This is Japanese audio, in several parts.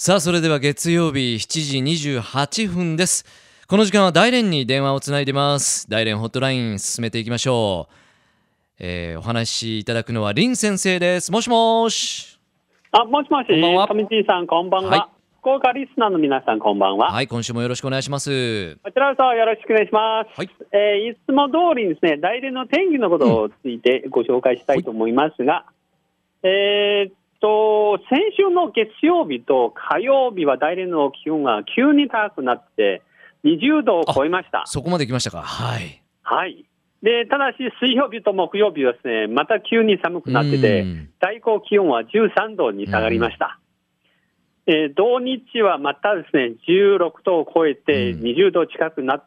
さあそれでは月曜日7時28分です。この時間は大連に電話をつないでます。大連ホットライン進めていきましょう、えー、お話しいただくのは林先生です。もしもし。あもしもし。こんばんは。上地さんこんばんは、はい。福岡リスナーの皆さんこんばんは、はい今週もよろしくお願いします。こちらこそよろしくお願いします、はい。えーいつも通りにですね大連の天気のことをついてご紹介したいと思いますが、えーっと先週の月曜日と火曜日は大連の気温が急に高くなって20度を超えました。そこまで来ましたか。はい。はい。でただし水曜日と木曜日はですねまた急に寒くなってて、うん。最高気温は13度に下がりました。えー同日はまたですね、16度を超えてうん。20度近くな,、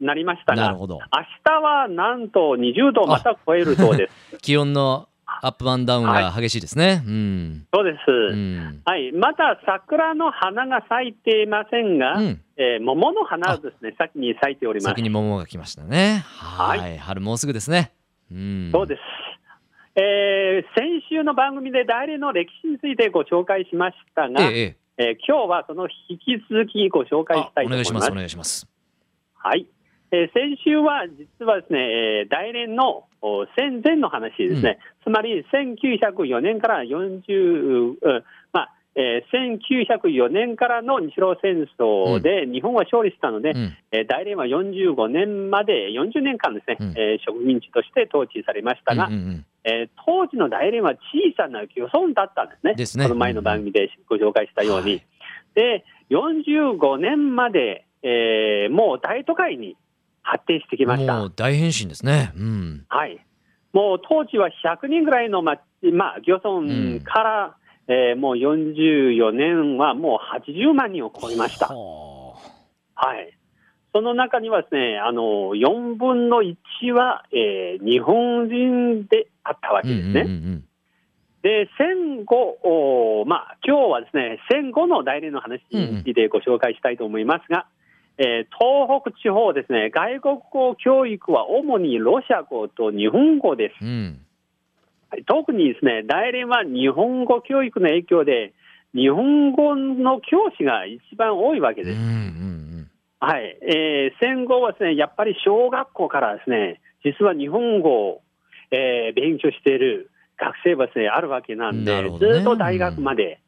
なりましたが、明日はなんと20度をまた超えるそうです。気温のアップアンダウンが激しいですね、うん。そうです。うん。はい、まだ桜の花が咲いていませんが、うん。えー桃の花はですね、先に咲いております。先。に桃が来ましたね。はい。春もうすぐですね。うん。そうです。えー先週の番組で大連の歴史についてご紹介しましたが、ええええ。えー今日はその引き続きご紹介しあたいと思います。すお願いしまお。願いします。はい。えー先週は実はですね、えー大連のお戦前の話ですね、つまり1904年から40、うんまあえー1904年からの日露戦争で日本は勝利したので、うん。えー大連は45年まで40年間ですね、うん。えー植民地として統治されましたが、うんうんうん。えー当時の大連は小さな漁村だったんですね。ですね。この前の番組でご紹介したように。はい。で、45年まで、えーもう大都会に発展してきました。もう大変身ですね。うん。はい。もう当時は100人ぐらいの町、まあ、漁村から、えーもう44年はもう80万人を超えました。ははい。その中にはですね、あの、4分の1は、えー日本人であったわけですね。うんうんで、戦後、おまあ、今日はですね、戦後の代理の話についてご紹介したいと思いますが、えー東北地方ですね、外国語教育は主にロシア語と日本語です。うん。特にですね、大連は日本語教育の影響で、日本語の教師が一番多いわけです。うんうんはい、えー戦後はですね、やっぱり小学校からですね、実は日本語を、えー勉強している学生はですね、あるわけなんで、ねずっと大学まで、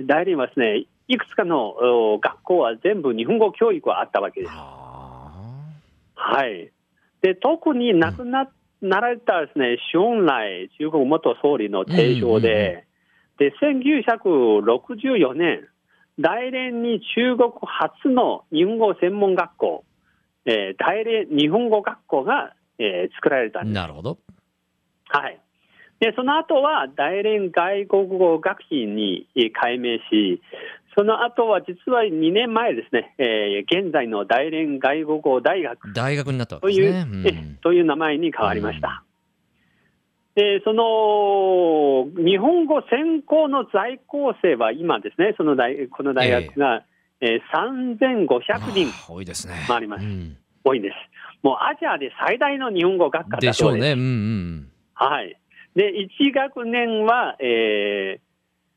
大連はですね、いくつかのお学校は全部日本語教育はあったわけうん。です。ははい。で、特に亡くな,、なられたですね、周恩来中国元総理の提唱で、で、1964年、大連に中国初の日本語専門学校、えー大連日本語学校が、えー作られたあ。んです。なるほど。はい。で、その後は大連外国語学院にえー改名し、その後は実は2年前ですね、えー現在の大連外国語大学大学になったわけという、ですね。うえんという名前に変わりました。で、その日本語専攻の在校生は今ですね、その大この大学が、えー3500人あ多いですね。回りますうん多いんです。もうアジアで最大の日本語学科で。しょうね。うんうんはい。で、1学年は、えー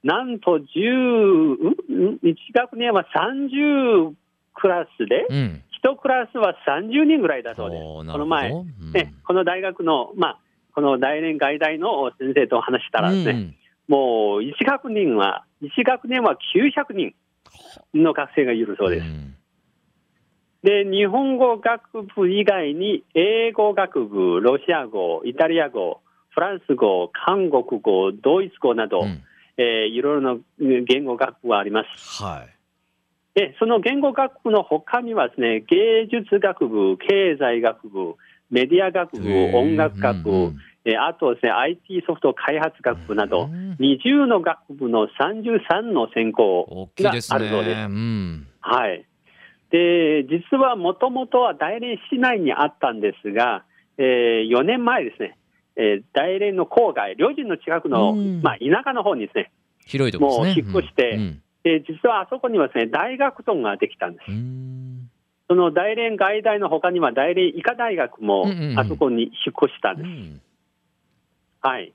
なんと10、ん？1学年は30クラスで、うん。うん。1クラスは30人ぐらいだそうです。この前、うんね、この大学の、まあ、この大連外大の先生と話したらですね、うんもう1学年は、1学年は900人の学生がいるそうです。んで、日本語学部以外に、英語学部、ロシア語、イタリア語、フランス語、韓国語、ドイツ語など、うんえーいろいろなうん言語学部があります。はい。で、その言語学部の他にはですね、芸術学部、経済学部、メディア学部、音楽学部、うんうんえーあとですね、IT ソフト開発学部など、うん20の学部の33の専攻が。あるそうです。うん。はい。で、実はもともとは大連市内にあったんですが、え4年前ですね、えー大連の郊外、両人の近くの、うんまあ、田舎の方にですね、広いところですね。もう引っ越してうんで実はあそこにはですね、大学棟ができたんですう。んその大連外大の他には大連医科大学もうんうんうんあそこに引っ越したんです。うんはい。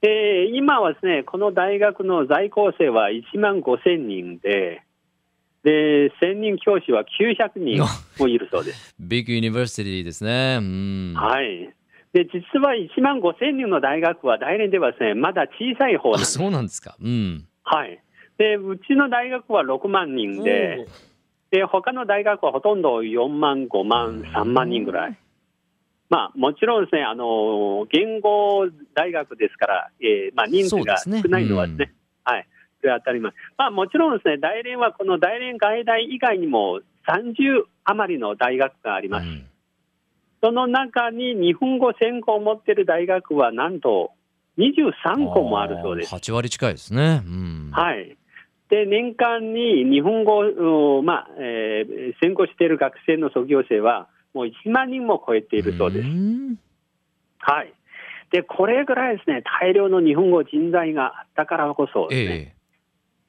で今はですね、この大学の在校生は1万5千人で、で、専任教師は900人もいるそうです。 big university ですね。うん。はい。で、実は1万5千人の大学は大連ではですね、まだ小さい方なんあ、です。そうなんですか。うん。はい。で、うちの大学は6万人で、で、他の大学はほとんど4万、5万、3万人ぐらい。まあ、もちろんですね、あの、言語大学ですから、えーまあ、人数が少ないのはですね、はい。それは当たり前。まあ、もちろんですね、大連はこの大連外大以外にも30余りの大学があります。うんその中に日本語専攻を持っている大学はなんと23校もあるそうです。あー8割近いですね。うん。はい。で、年間に日本語を、まあ、えー専攻している学生の卒業生は、もう1万人も超えているそうです。んはい。で、これぐらいですね、大量の日本語人材があったからこそですね、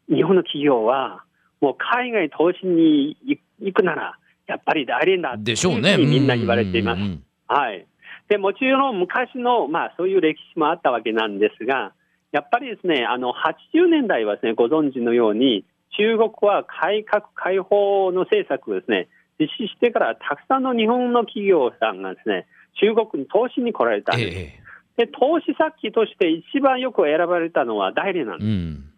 え日本の企業は、もう海外投資に行くなら、やっぱり大連だえ。でしょうね。みんな言われていますはい。で、もちろん昔の、まあそういう歴史もあったわけなんですが、やっぱりですね、あの、80年代はですね、ご存知のように、中国は改革開放の政策をですね、実施してからたくさんの日本の企業さんがですね、中国に投資に来られたんです。ええで、投資先として一番よく選ばれたのは大連なんです。うん。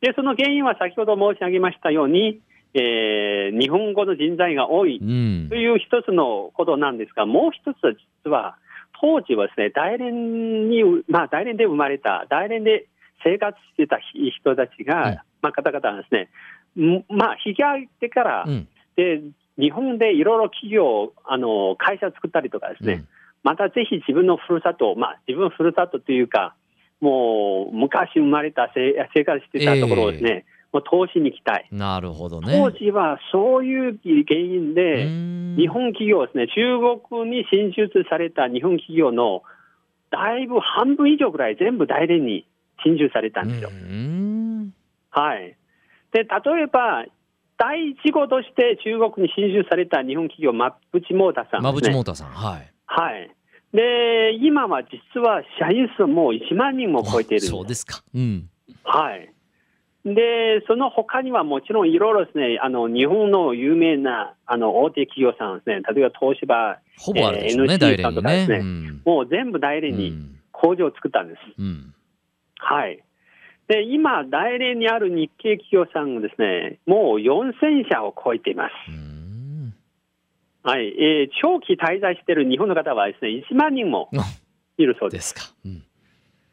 で、その原因は先ほど申し上げましたように、えー日本語の人材が多いうんと。いう一つのことなんですが、もう一つは実は、当時はですね、大連に、まあ、大連で生まれた、大連で生活してた人たちが、うんまあ、方々はですね、んまあ、引き上げてから、うん。で、日本でいろいろ企業、あの、会社作ったりとかですね、うんまたぜひ自分のふるさと、まあ、自分のふるさとというか、もう昔生まれた生生活してたところをですね、もう投資に行きたい。なるほどね。当時はそういう原因で、うん日本企業ですね、中国に進出された日本企業のだいぶ半分以上ぐらい全部大連に進出されたんですよ。うんはい。で、例えば、第一号として中国に進出された日本企業、マブチモーターさん馬ですね。淵モーターさん。はい。はい。で、今は実は社員数もう1万人も超えているそうですか。うん。はい。で、その他にはもちろんいろいろですね、あの、日本の有名な、あの、大手企業さんですね、例えば東芝、ほぼあるでしょうね、えー大 NC さ。んとかですねうんもう全部大連にうん工場を作ったんです。うん。はい。で、今、大連にある日系企業さんがですね、もう4000社を超えています。うんはい。えー長期滞在している日本の方はですね、1万人もあいるそうで。ですすか。うん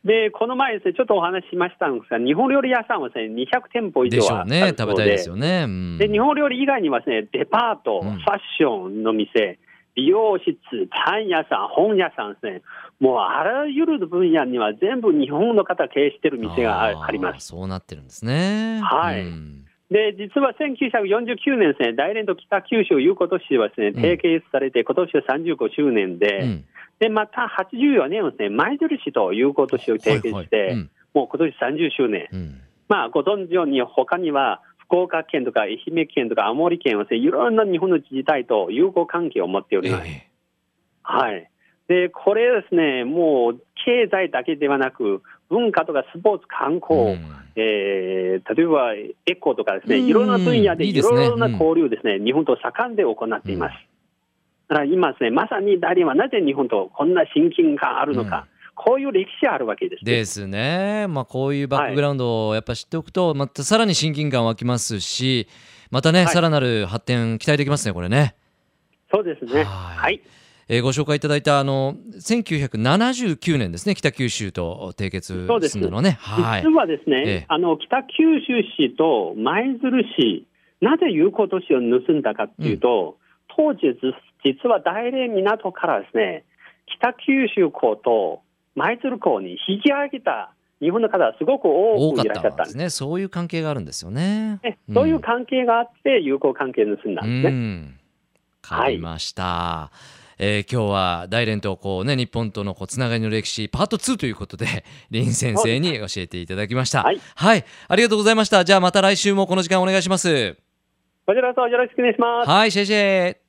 で、この前ですね、ちょっとお話ししましたんですが、日本料理屋さんはですね、200店舗以で上はあるしょうね。食べたいですよね。うんで、日本料理以外にはですね、デパート、うんファッションの店、美容室、パン屋さん、本屋さんですね、もうあらゆる分野には全部日本の方経営してる店がああります。そうなってるんですね。はいうんで、実は1949年ですね、大連と北九州友好都市ではですね、うん提携されて、今年は35周年で、うんで、また84年はですね、舞鶴市と友好都市を提携して、はいはいうんもう今年30周年。うんまあ、ご存知のように、他には福岡県とか愛媛県とか青森県はですね、いろんな日本の自治体と友好関係を持っております。えはい。で、これですね、もう経済だけではなく、文化とかスポーツ、観え光、うんえー例えばエコとかですね、うんいろんな分野でいろんな交流ですね、日本と盛んで行っています。ら今ですね、まさにダリンはなぜ日本とこんな親近感あるのか、こういう歴史あるわけですね。ですね。まあこういうバックグラウンドをやっぱ知っておくと、またさらに親近感湧きますし、またね、はいさらなる発展期待できますね、これね。そうですね。はいはい。えーご紹介いただいたあの1979年ですね、北九州と締結すするのはね。はい実。はですね、ええあの北九州市と舞鶴市、なぜ友好都市を盗んだかっていうと、当時、ず実は大連港からですね、北九州港と舞鶴港に引き上げた日本の方がすごく多多かっくいらっしゃったんですね。そういう関係があるんですよね。そういう関係があって、友好関係を盗んだんですね。うん。わかりました。えー今日は大連とこうね日本とのこうつながりの歴史パート2ということで 林先生に教えていただきました。はいはい、ありがとうございました。じゃあまた来週もこの時間お願いします。こちらこそよろしくお願いします。はい、シェイシェイ。